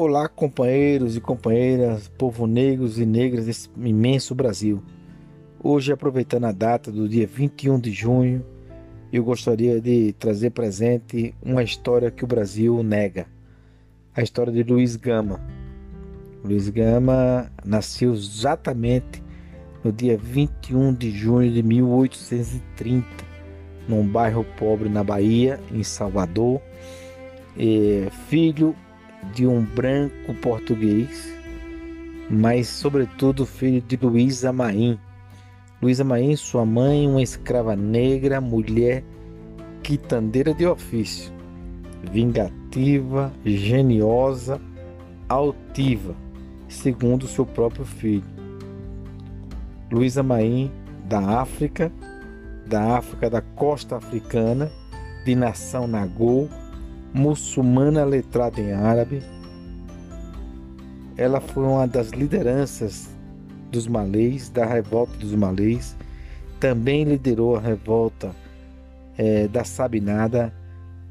Olá, companheiros e companheiras, povo negros e negras desse imenso Brasil. Hoje, aproveitando a data do dia 21 de junho, eu gostaria de trazer presente uma história que o Brasil nega. A história de Luiz Gama. Luiz Gama nasceu exatamente no dia 21 de junho de 1830, num bairro pobre na Bahia, em Salvador. É, filho de um branco português, mas sobretudo filho de Luísa Maim. Luísa Maim, sua mãe, uma escrava negra, mulher quitandeira de ofício, vingativa, geniosa, altiva, segundo seu próprio filho. Luísa Maim, da África, da África da costa africana, de nação Nagô, muçulmana letrada em árabe. Ela foi uma das lideranças dos malês, da revolta dos malês. Também liderou a revolta é, da Sabinada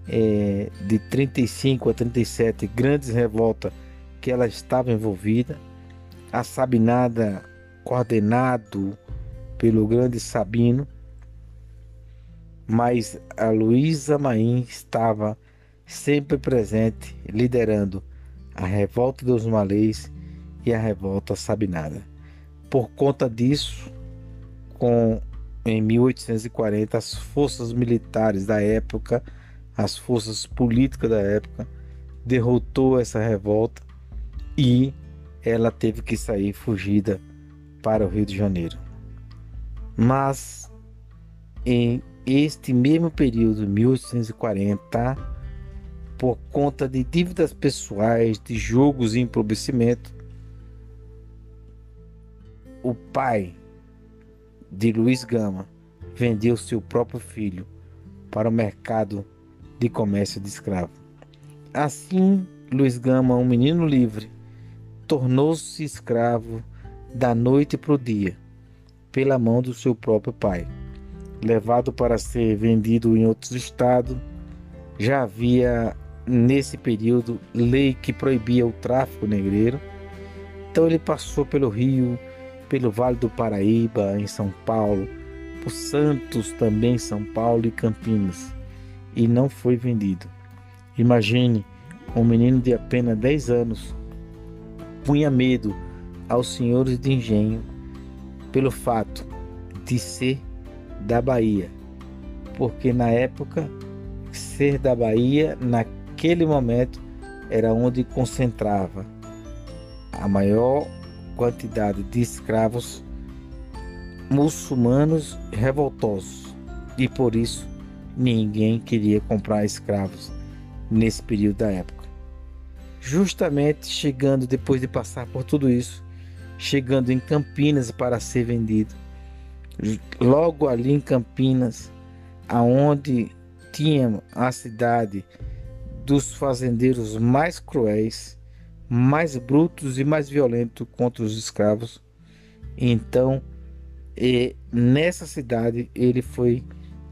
é, de 35 a 37, grandes revoltas que ela estava envolvida. A Sabinada, coordenado pelo grande Sabino, mas a Luísa Maim estava sempre presente, liderando a revolta dos malês e a revolta sabinada. Por conta disso, com em 1840 as forças militares da época, as forças políticas da época derrotou essa revolta e ela teve que sair fugida para o Rio de Janeiro. Mas em este mesmo período, 1840, por conta de dívidas pessoais, de jogos e empobrecimento, o pai de Luiz Gama vendeu seu próprio filho para o mercado de comércio de escravo. Assim, Luiz Gama, um menino livre, tornou-se escravo da noite para o dia, pela mão do seu próprio pai. Levado para ser vendido em outros estados, já havia nesse período lei que proibia o tráfico negreiro. Então ele passou pelo Rio, pelo Vale do Paraíba, em São Paulo, por Santos também, São Paulo e Campinas, e não foi vendido. Imagine um menino de apenas 10 anos punha medo aos senhores de engenho pelo fato de ser da Bahia, porque na época ser da Bahia na naquele momento era onde concentrava a maior quantidade de escravos muçulmanos revoltosos e por isso ninguém queria comprar escravos nesse período da época. Justamente chegando depois de passar por tudo isso, chegando em Campinas para ser vendido. Logo ali em Campinas, aonde tinha a cidade dos fazendeiros mais cruéis, mais brutos e mais violentos contra os escravos. Então, e nessa cidade ele foi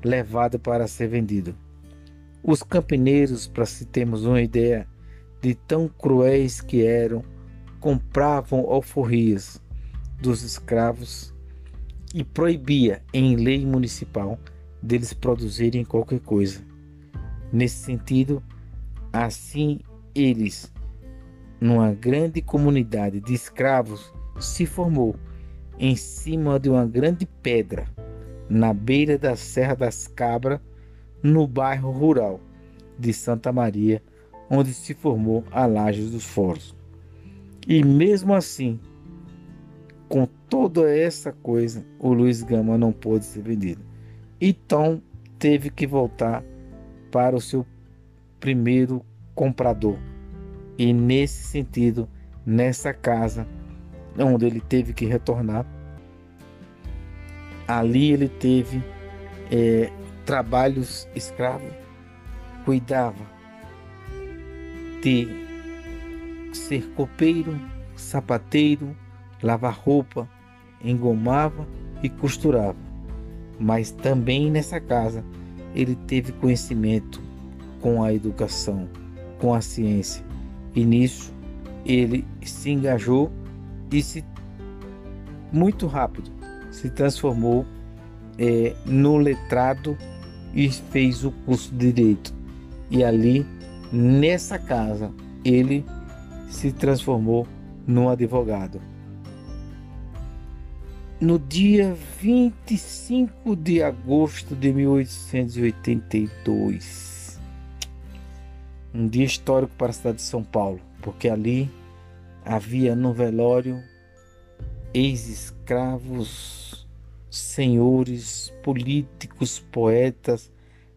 levado para ser vendido. Os campineiros, para se termos uma ideia de tão cruéis que eram, compravam alforrias dos escravos e proibia em lei municipal deles produzirem qualquer coisa. Nesse sentido, Assim, eles, numa grande comunidade de escravos, se formou em cima de uma grande pedra, na beira da Serra das Cabras, no bairro rural de Santa Maria, onde se formou a Laje dos Foros. E mesmo assim, com toda essa coisa, o Luiz Gama não pôde ser vendido. Então teve que voltar para o seu primeiro comprador. E nesse sentido, nessa casa onde ele teve que retornar, ali ele teve é, trabalhos escravos, cuidava de ser copeiro, sapateiro, lavar roupa, engomava e costurava. Mas também nessa casa ele teve conhecimento com a educação, com a ciência, e nisso ele se engajou e se muito rápido se transformou é, no letrado e fez o curso de direito. E ali, nessa casa, ele se transformou num advogado. No dia 25 de agosto de 1882, um dia histórico para a cidade de São Paulo, porque ali havia no velório ex-escravos, senhores, políticos, poetas,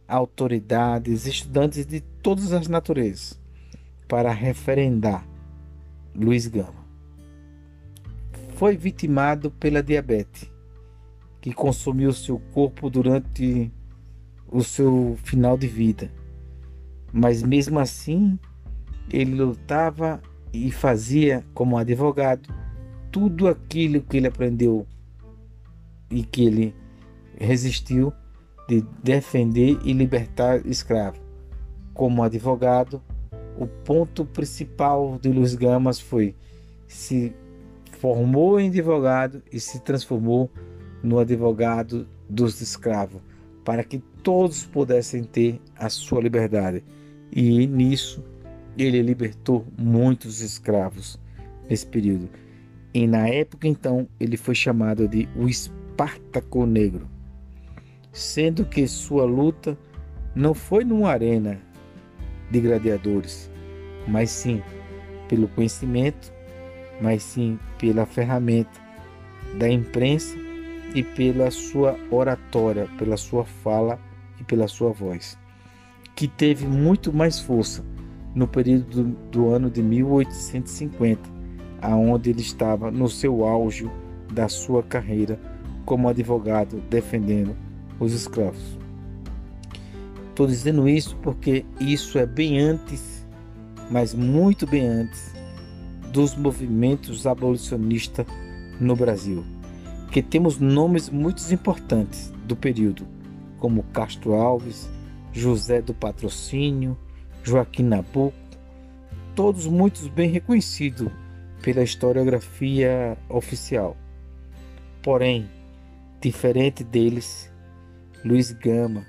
autoridades, estudantes de todas as naturezas, para referendar Luiz Gama. Foi vitimado pela diabetes, que consumiu seu corpo durante o seu final de vida. Mas mesmo assim, ele lutava e fazia como advogado tudo aquilo que ele aprendeu e que ele resistiu de defender e libertar escravo. Como advogado, o ponto principal de Luiz Gamas foi se formou em advogado e se transformou no advogado dos escravos, para que todos pudessem ter a sua liberdade. E nisso ele libertou muitos escravos nesse período. E na época então ele foi chamado de o Espartaco Negro, sendo que sua luta não foi numa arena de gladiadores, mas sim pelo conhecimento, mas sim pela ferramenta da imprensa e pela sua oratória, pela sua fala e pela sua voz, que teve muito mais força no período do, do ano de 1850 aonde ele estava no seu auge da sua carreira como advogado defendendo os escravos. Estou dizendo isso porque isso é bem antes, mas muito bem antes dos movimentos abolicionistas no Brasil, que temos nomes muito importantes do período, como Castro Alves, José do Patrocínio, Joaquim Nabuco, todos muito bem reconhecidos pela historiografia oficial. Porém, diferente deles, Luiz Gama,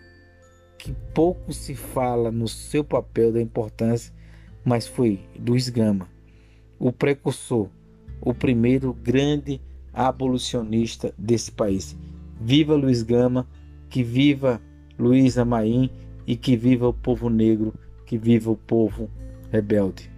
que pouco se fala no seu papel da importância, mas foi Luiz Gama, o precursor, o primeiro grande abolicionista desse país. Viva Luiz Gama, que viva Luiz Amaim e que viva o povo negro, que viva o povo rebelde.